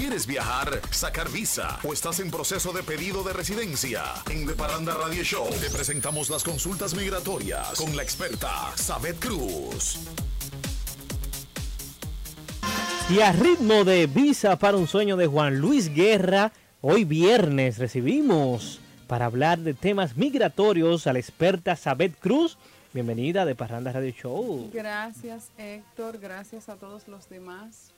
¿Quieres viajar, sacar visa o estás en proceso de pedido de residencia? En The Paranda Radio Show te presentamos las consultas migratorias con la experta Sabet Cruz. Y a ritmo de visa para un sueño de Juan Luis Guerra, hoy viernes recibimos para hablar de temas migratorios a la experta Sabet Cruz. Bienvenida de Parranda Radio Show. Gracias Héctor, gracias a todos los demás.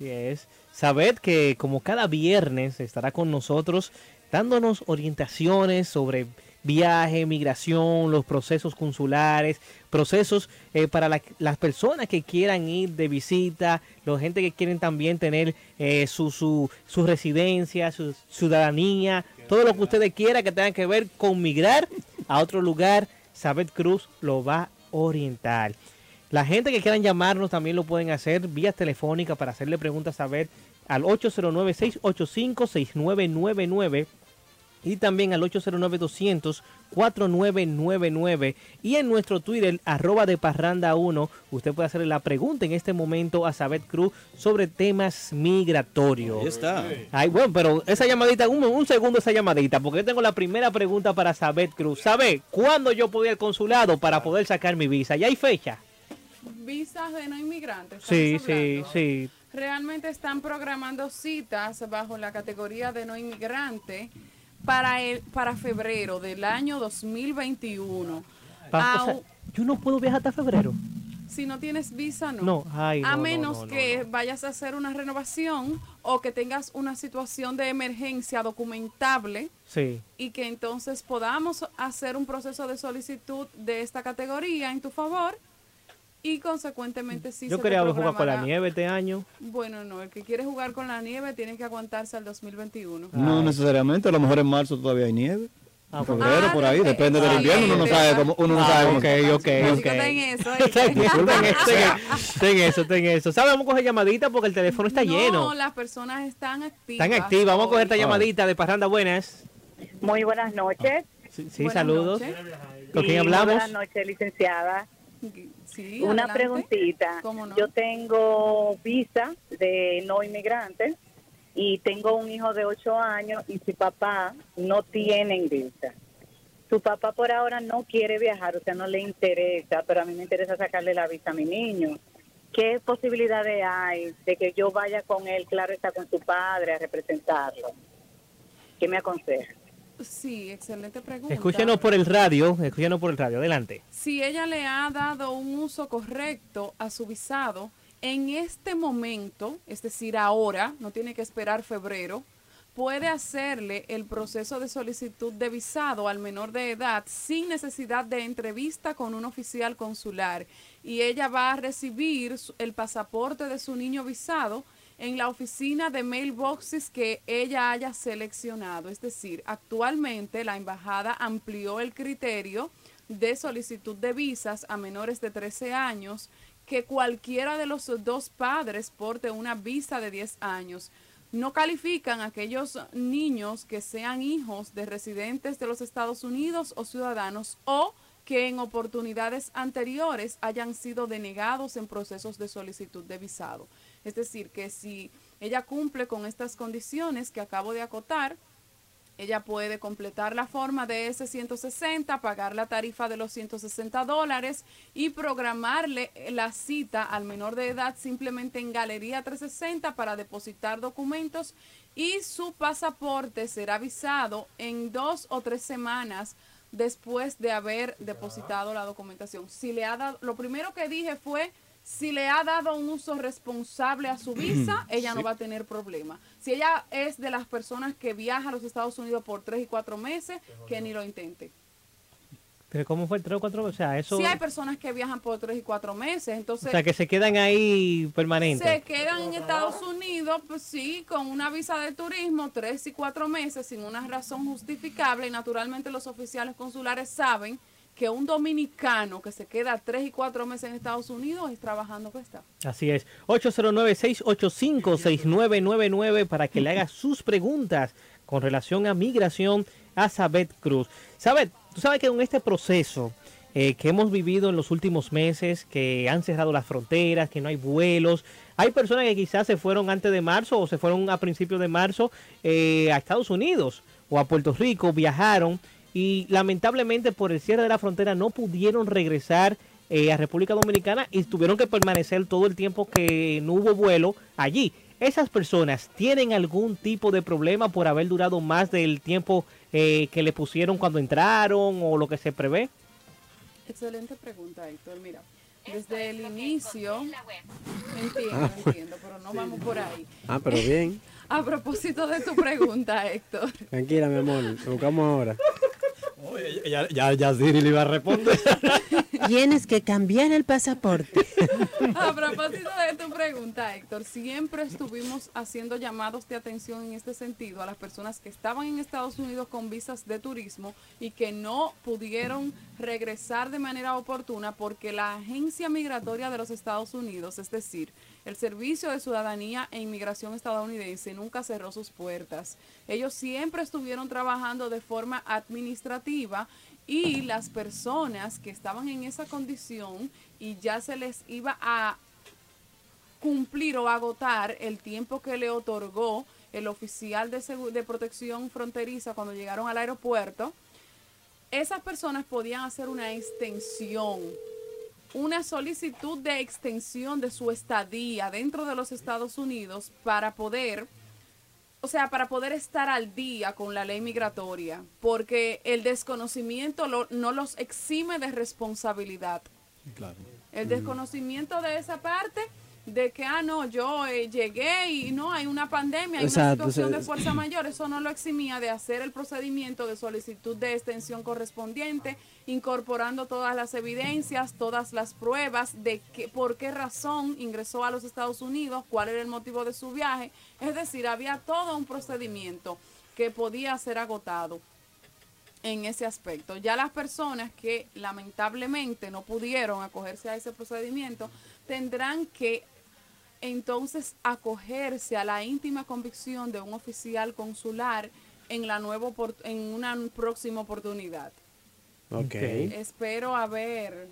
Así es. Sabed que como cada viernes estará con nosotros dándonos orientaciones sobre viaje, migración, los procesos consulares, procesos eh, para las personas que quieran ir de visita, la gente que quieren también tener eh, su, su, su, residencia, su ciudadanía, todo lo que ustedes quieran que tenga que ver con migrar a otro lugar, Sabed Cruz lo va a orientar. La gente que quieran llamarnos también lo pueden hacer vía telefónica para hacerle preguntas a ver al 809-685-6999 y también al 809-200-4999 y en nuestro Twitter arroba de parranda 1 usted puede hacerle la pregunta en este momento a Sabet Cruz sobre temas migratorios. Ahí está. Ay, bueno, pero esa llamadita, un, un segundo esa llamadita, porque yo tengo la primera pregunta para Sabet Cruz. ¿Sabe cuándo yo puedo ir al consulado para poder sacar mi visa? ¿Ya hay fecha? Visas de no inmigrantes. Sí, sí, sí. Realmente están programando citas bajo la categoría de no inmigrante para el para febrero del año 2021. Pa, o sea, yo no puedo viajar hasta febrero. Si no tienes visa, no. No, ay, a no, menos no, no, que vayas a hacer una renovación o que tengas una situación de emergencia documentable Sí. y que entonces podamos hacer un proceso de solicitud de esta categoría en tu favor y consecuentemente sí Yo se quería jugar con la nieve este año. Bueno, no, el que quiere jugar con la nieve tiene que aguantarse al 2021. No necesariamente, a lo mejor en marzo todavía hay nieve. Ah, En febrero, Ah, por ahí, de- depende del ah, invierno, uno no bien, sabe cómo, uno no Ah, sabe cómo. ok, ok, ok. que ten eso, Ten eso, ten eso, ten eso, ten eso. ¿Sabe? Vamos a coger llamadita porque el teléfono está No, lleno. las personas están activas. Están activas. Vamos a coger esta llamadita de Parranda Buenas. Muy buenas noches. Sí, sí, Buenas saludos. noches. ¿Con quién hablamos? Buenas noches, licenciada. Sí, Una adelante. preguntita. Yo tengo visa de no inmigrante y tengo un hijo de 8 años y su papá no tiene visa. Su papá por ahora no quiere viajar, o sea, no le interesa, pero a mí me interesa sacarle la visa a mi niño. ¿Qué posibilidades hay de que yo vaya con él, claro está, con su padre a representarlo? ¿Qué me aconseja? Sí, excelente pregunta. Escúchenos por el radio. Escúchenos por el radio. Adelante. Si ella le ha dado un uso correcto a su visado, en este momento, es decir, ahora, no tiene que esperar febrero, puede hacerle el proceso de solicitud de visado al menor de edad sin necesidad de entrevista con un oficial consular. Y ella va a recibir el pasaporte de su niño visado en la oficina de mailboxes que ella haya seleccionado. Es decir, actualmente la embajada amplió el criterio de solicitud de visas a menores de 13 años que cualquiera de los dos padres porte una visa de 10 años. No califican aquellos niños que sean hijos de residentes de los Estados Unidos o ciudadanos o que en oportunidades anteriores hayan sido denegados en procesos de solicitud de visado. Es decir, que si ella cumple con estas condiciones que acabo de acotar, ella puede completar la forma de ese 160, pagar la tarifa de los 160 dólares y programarle la cita al menor de edad simplemente en Galería 360 para depositar documentos y su pasaporte será avisado en dos o tres semanas después de haber depositado la documentación. Si le ha dado, lo primero que dije fue si le ha dado un uso responsable a su visa, ella no va a tener problema. Si ella es de las personas que viaja a los Estados Unidos por tres y cuatro meses, que ni lo intente. Pero ¿cómo fue 3 o 4? O sea, eso... Si hay personas que viajan por tres y cuatro meses, o entonces sea, que se quedan ahí permanentes. se quedan en Estados Unidos, pues sí, con una visa de turismo, tres y cuatro meses, sin una razón justificable. Y naturalmente los oficiales consulares saben que un dominicano que se queda tres y cuatro meses en Estados Unidos es trabajando está. Así es. 809-685-6999 para que le haga sus preguntas con relación a migración a Sabet Cruz. Sabet, tú sabes que en este proceso eh, que hemos vivido en los últimos meses, que han cerrado las fronteras, que no hay vuelos. Hay personas que quizás se fueron antes de marzo o se fueron a principios de marzo eh, a Estados Unidos o a Puerto Rico, viajaron y lamentablemente por el cierre de la frontera no pudieron regresar eh, a República Dominicana y tuvieron que permanecer todo el tiempo que no hubo vuelo allí. ¿Esas personas tienen algún tipo de problema por haber durado más del tiempo eh, que le pusieron cuando entraron o lo que se prevé? Excelente pregunta, Héctor. Mira, desde el inicio, entiendo, entiendo, pero no vamos por ahí. Ah, pero bien. A propósito de tu pregunta, Héctor. Tranquila, mi amor. Lo buscamos ahora. Oye, ya, ya, ya Siri le iba a responder. Tienes que cambiar el pasaporte. A propósito de tu pregunta, Héctor, siempre estuvimos haciendo llamados de atención en este sentido a las personas que estaban en Estados Unidos con visas de turismo y que no pudieron regresar de manera oportuna porque la agencia migratoria de los Estados Unidos, es decir, el Servicio de Ciudadanía e Inmigración estadounidense, nunca cerró sus puertas. Ellos siempre estuvieron trabajando de forma administrativa y las personas que estaban en esa condición y ya se les iba a cumplir o agotar el tiempo que le otorgó el oficial de, de protección fronteriza cuando llegaron al aeropuerto, esas personas podían hacer una extensión, una solicitud de extensión de su estadía dentro de los Estados Unidos para poder o sea, para poder estar al día con la ley migratoria, porque el desconocimiento lo- no los exime de responsabilidad. Claro. El desconocimiento de esa parte de que, ah, no, yo eh, llegué y no, hay una pandemia, hay Exacto, una situación de fuerza mayor, eso no lo eximía de hacer el procedimiento de solicitud de extensión correspondiente, incorporando todas las evidencias, todas las pruebas de que, por qué razón ingresó a los Estados Unidos, cuál era el motivo de su viaje. Es decir, había todo un procedimiento que podía ser agotado en ese aspecto. Ya las personas que lamentablemente no pudieron acogerse a ese procedimiento tendrán que entonces acogerse a la íntima convicción de un oficial consular en la nueva opor- en una próxima oportunidad. Ok. Espero haber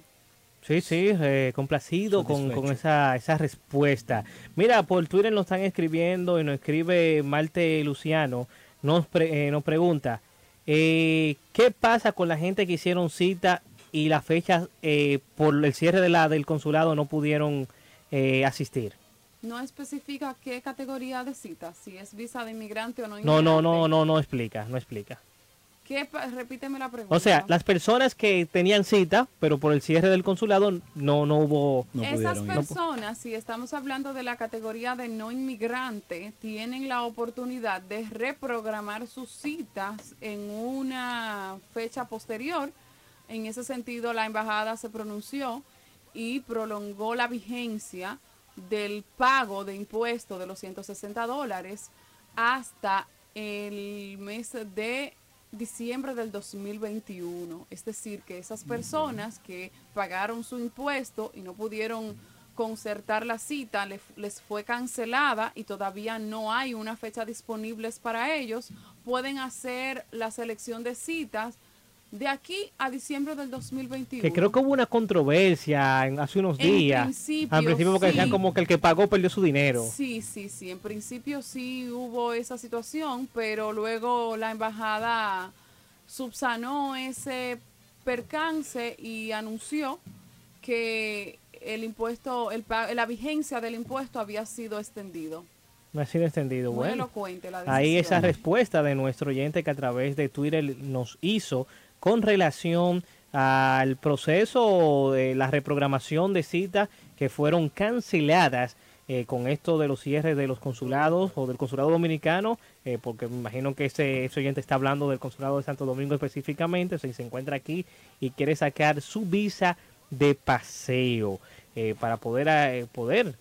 Sí, sí, eh, complacido con, con esa, esa respuesta. Mira, por Twitter nos están escribiendo y nos escribe Malte Luciano, nos, pre- eh, nos pregunta, eh, ¿qué pasa con la gente que hicieron cita y las fechas eh, por el cierre de la, del consulado no pudieron eh, asistir? No especifica qué categoría de cita, si es visa de inmigrante o no No, inmigrante. no, no, no, no explica, no explica. ¿Qué repíteme la pregunta. O sea, las personas que tenían cita, pero por el cierre del consulado no, no hubo... No Esas pudieron personas, si estamos hablando de la categoría de no inmigrante, tienen la oportunidad de reprogramar sus citas en una fecha posterior. En ese sentido, la embajada se pronunció y prolongó la vigencia del pago de impuestos de los 160 dólares hasta el mes de diciembre del 2021. Es decir, que esas personas que pagaron su impuesto y no pudieron concertar la cita, le- les fue cancelada y todavía no hay una fecha disponible para ellos, pueden hacer la selección de citas de aquí a diciembre del 2021. Que creo que hubo una controversia en- hace unos En días. principio, Al principio porque decían como que el que pagó perdió su dinero. Sí, sí, sí. En principio sí hubo esa situación, pero luego la embajada subsanó ese percance y anunció que el impuesto, el, la vigencia del impuesto había sido extendido. No ha sido extendido. Muy Bueno, elocuente la ahí esa respuesta de nuestro oyente que a través de Twitter nos hizo con relación al proceso de la reprogramación de citas que fueron canceladas eh, con esto de los cierres de los consulados o del consulado dominicano, eh, porque me imagino que ese, oyente está hablando del consulado de Santo Domingo específicamente, si se encuentra aquí y quiere sacar su visa de paseo eh, para poder, poder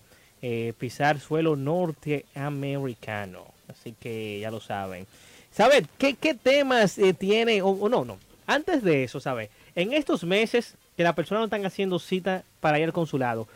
pisar suelo norteamericano. Así que ya lo saben. ¿Sabes qué, temas tiene? O, o no, no. Antes de eso, ¿sabes? En estos meses que las personas no están haciendo cita para ir al consulado,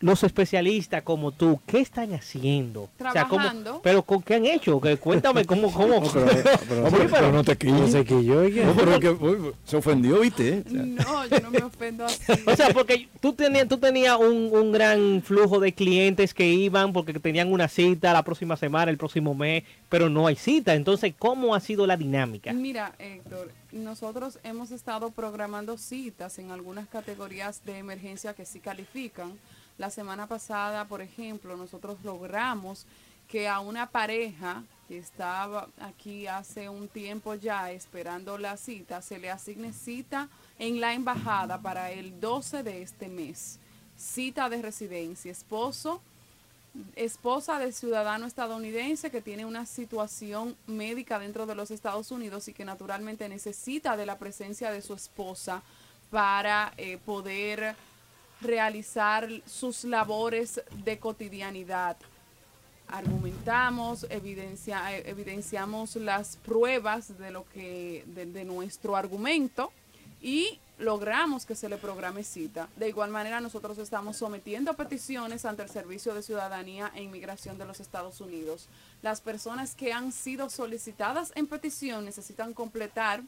los especialistas como tú, ¿qué están haciendo? O sea, ¿cómo- Trabajando. pero ¿con qué han hecho? Que cuéntame cómo, cómo. No, pero, pero- Hombre, Sí, pero no te quilles. no yo, oiga. No, pero que, uy, se ofendió, ¿viste? O sea, No, yo no me ofendo así. O sea, porque tú tenías, tú tenías un, un gran flujo de clientes que iban porque tenían una cita la próxima semana, el próximo mes, pero no hay cita. Entonces, ¿cómo ha sido la dinámica? Mira, Héctor, nosotros hemos estado programando citas en algunas categorías de emergencia que sí califican. La semana pasada, por ejemplo, nosotros logramos que a una pareja que estaba aquí hace un tiempo ya esperando la cita, se le asigne cita en la embajada para el 12 de este mes. Cita de residencia, esposo esposa del ciudadano estadounidense que tiene una situación médica dentro de los Estados Unidos y que naturalmente necesita de la presencia de su esposa para eh, poder realizar sus labores de cotidianidad. Argumentamos, evidencia, evidenciamos las pruebas de lo que de, de nuestro argumento y logramos que se le programe cita. De igual manera, nosotros estamos sometiendo peticiones ante el Servicio de Ciudadanía e Inmigración de los Estados Unidos. Las personas que han sido solicitadas en petición necesitan completar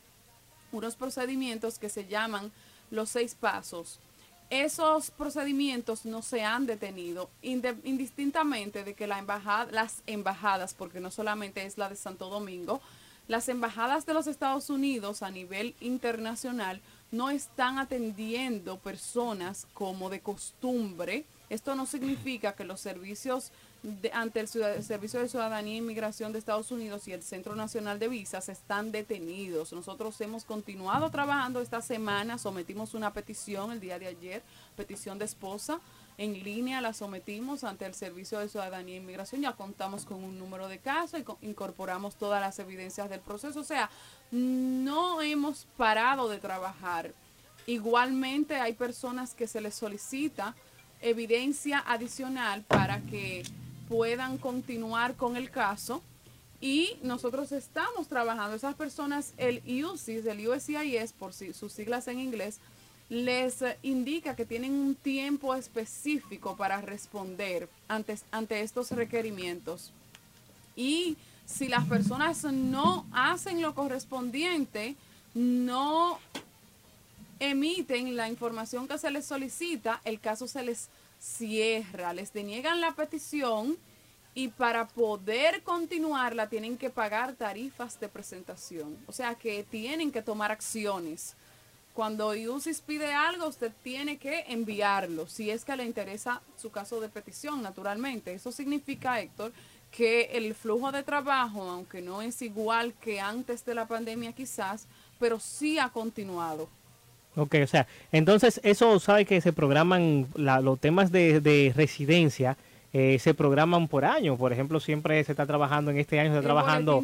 unos procedimientos que se llaman los seis pasos. Esos procedimientos no se han detenido, indistintamente de que las embajadas, porque no solamente es la de Santo Domingo, las embajadas de los Estados Unidos a nivel internacional no están atendiendo personas como de costumbre. Esto no significa que los servicios de- ante el, el Servicio de Ciudadanía e Inmigración de Estados Unidos y el Centro Nacional de Visas están detenidos. Nosotros hemos continuado trabajando esta semana, sometimos una petición el día de ayer, petición de esposa, en línea la sometimos ante el Servicio de Ciudadanía e Inmigración, ya contamos con un número de casos y co- incorporamos todas las evidencias del proceso. O sea, no hemos parado de trabajar. Igualmente hay personas que se les solicita evidencia adicional para que puedan continuar con el caso y nosotros estamos trabajando. Esas personas, el UCIS, el USCIS, por si- sus siglas en inglés, les eh, indica que tienen un tiempo específico para responder ante, ante estos requerimientos. Y si las personas no hacen lo correspondiente, no emiten la información que se les solicita, el caso se les cierra, les deniegan la petición y para poder continuarla tienen que pagar tarifas de presentación. O sea que tienen que tomar acciones. Cuando UCIS pide algo, usted tiene que enviarlo, si es que le interesa su caso de petición, naturalmente. Eso significa, Héctor, que el flujo de trabajo, aunque no es igual que antes de la pandemia quizás, pero sí ha continuado. Ok, o sea, entonces eso sabe que se programan la- los temas de, de residencia, eh, se programan por año. Por ejemplo, siempre se está trabajando en este año, se está trabajando,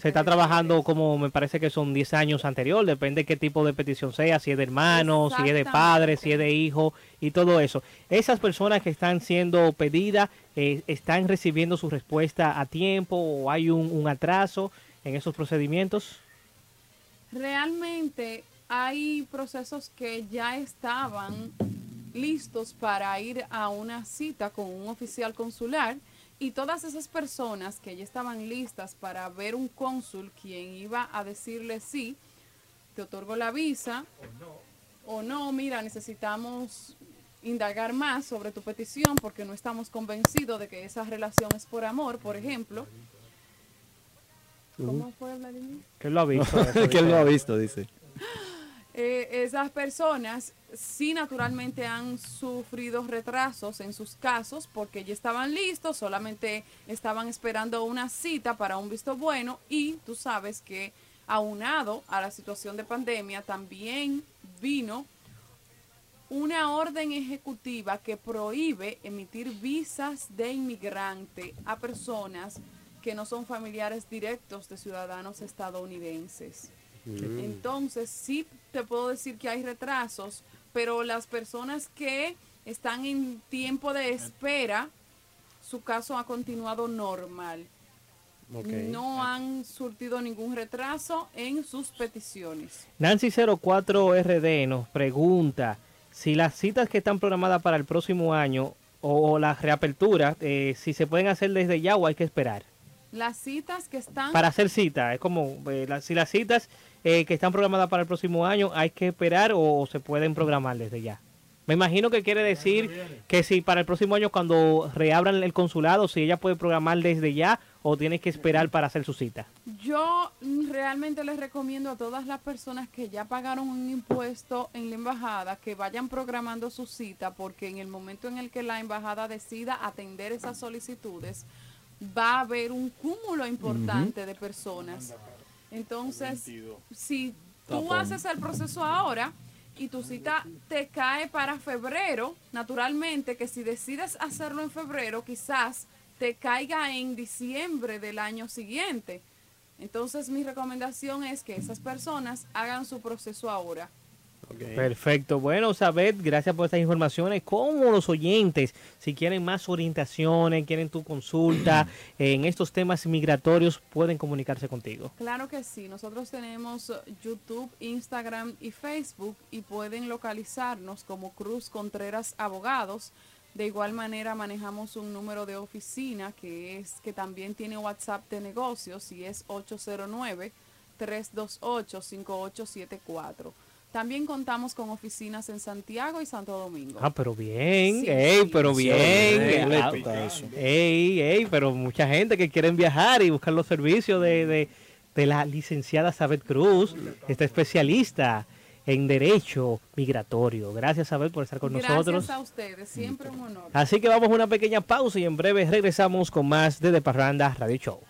se está trabajando como me parece que son 10 años anterior, depende qué tipo de petición sea, si es de hermano, si es de padre, si es de hijo y todo eso. Esas personas que están siendo pedidas, eh, ¿están recibiendo su respuesta a tiempo o hay un, un atraso en esos procedimientos? Realmente hay procesos que ya estaban listos para ir a una cita con un oficial consular y todas esas personas que ya estaban listas para ver un cónsul quien iba a decirle sí, te otorgo la visa o no, mira, necesitamos indagar más sobre tu petición porque no estamos convencidos de que esa relación es por amor, por ejemplo. ¿Cómo fue, Vladimir? Que lo ha visto. dice. lo ha visto, dice. Eh, esas personas sí naturalmente han sufrido retrasos en sus casos porque ya estaban listos, solamente estaban esperando una cita para un visto bueno y tú sabes que aunado a la situación de pandemia también vino una orden ejecutiva que prohíbe emitir visas de inmigrante a personas que no son familiares directos de ciudadanos estadounidenses. Entonces, sí te puedo decir que hay retrasos, pero las personas que están en tiempo de espera, su caso ha continuado normal. No han surtido ningún retraso en sus peticiones. Nancy04RD nos pregunta si las citas que están programadas para el próximo año o la reapertura, eh, si se pueden hacer desde ya o hay que esperar. Las citas que están... Para hacer cita, es como eh, la- si las citas eh, que están programadas para el próximo año hay que esperar o, se pueden programar desde ya. Me imagino que quiere decir que si para el próximo año cuando reabran el consulado, si ella puede programar desde ya o tiene que esperar para hacer su cita. Yo realmente les recomiendo a todas las personas que ya pagaron un impuesto en la embajada que vayan programando su cita porque en el momento en el que la embajada decida atender esas solicitudes va a haber un cúmulo importante de personas. Entonces, si tú haces el proceso ahora y tu cita te cae para febrero, naturalmente que si decides hacerlo en febrero, quizás te caiga en diciembre del año siguiente. Entonces mi recomendación es que esas personas hagan su proceso ahora. Perfecto. Bueno, Sabet, gracias por estas informaciones. Como los oyentes, si quieren más orientaciones, quieren tu consulta en estos temas migratorios, pueden comunicarse contigo. Claro que sí, nosotros tenemos YouTube, Instagram y Facebook y pueden localizarnos como Cruz Contreras Abogados. De igual manera manejamos un número de oficina que es que también tiene WhatsApp de negocios y es 809 328 5874. También contamos con oficinas en Santiago y Santo Domingo. Ah, pero bien, Sí, ey, sí. pero Sí, bien. Ah, eso. Ey, ey, pero mucha gente que quieren viajar y buscar los servicios de, de, de la licenciada Sabet Cruz, esta especialista en Derecho Migratorio. Gracias, Sabet, por estar con Gracias nosotros. a ustedes, siempre un honor. Así que vamos a una pequeña pausa y en breve regresamos con más de De Parranda Radio Show.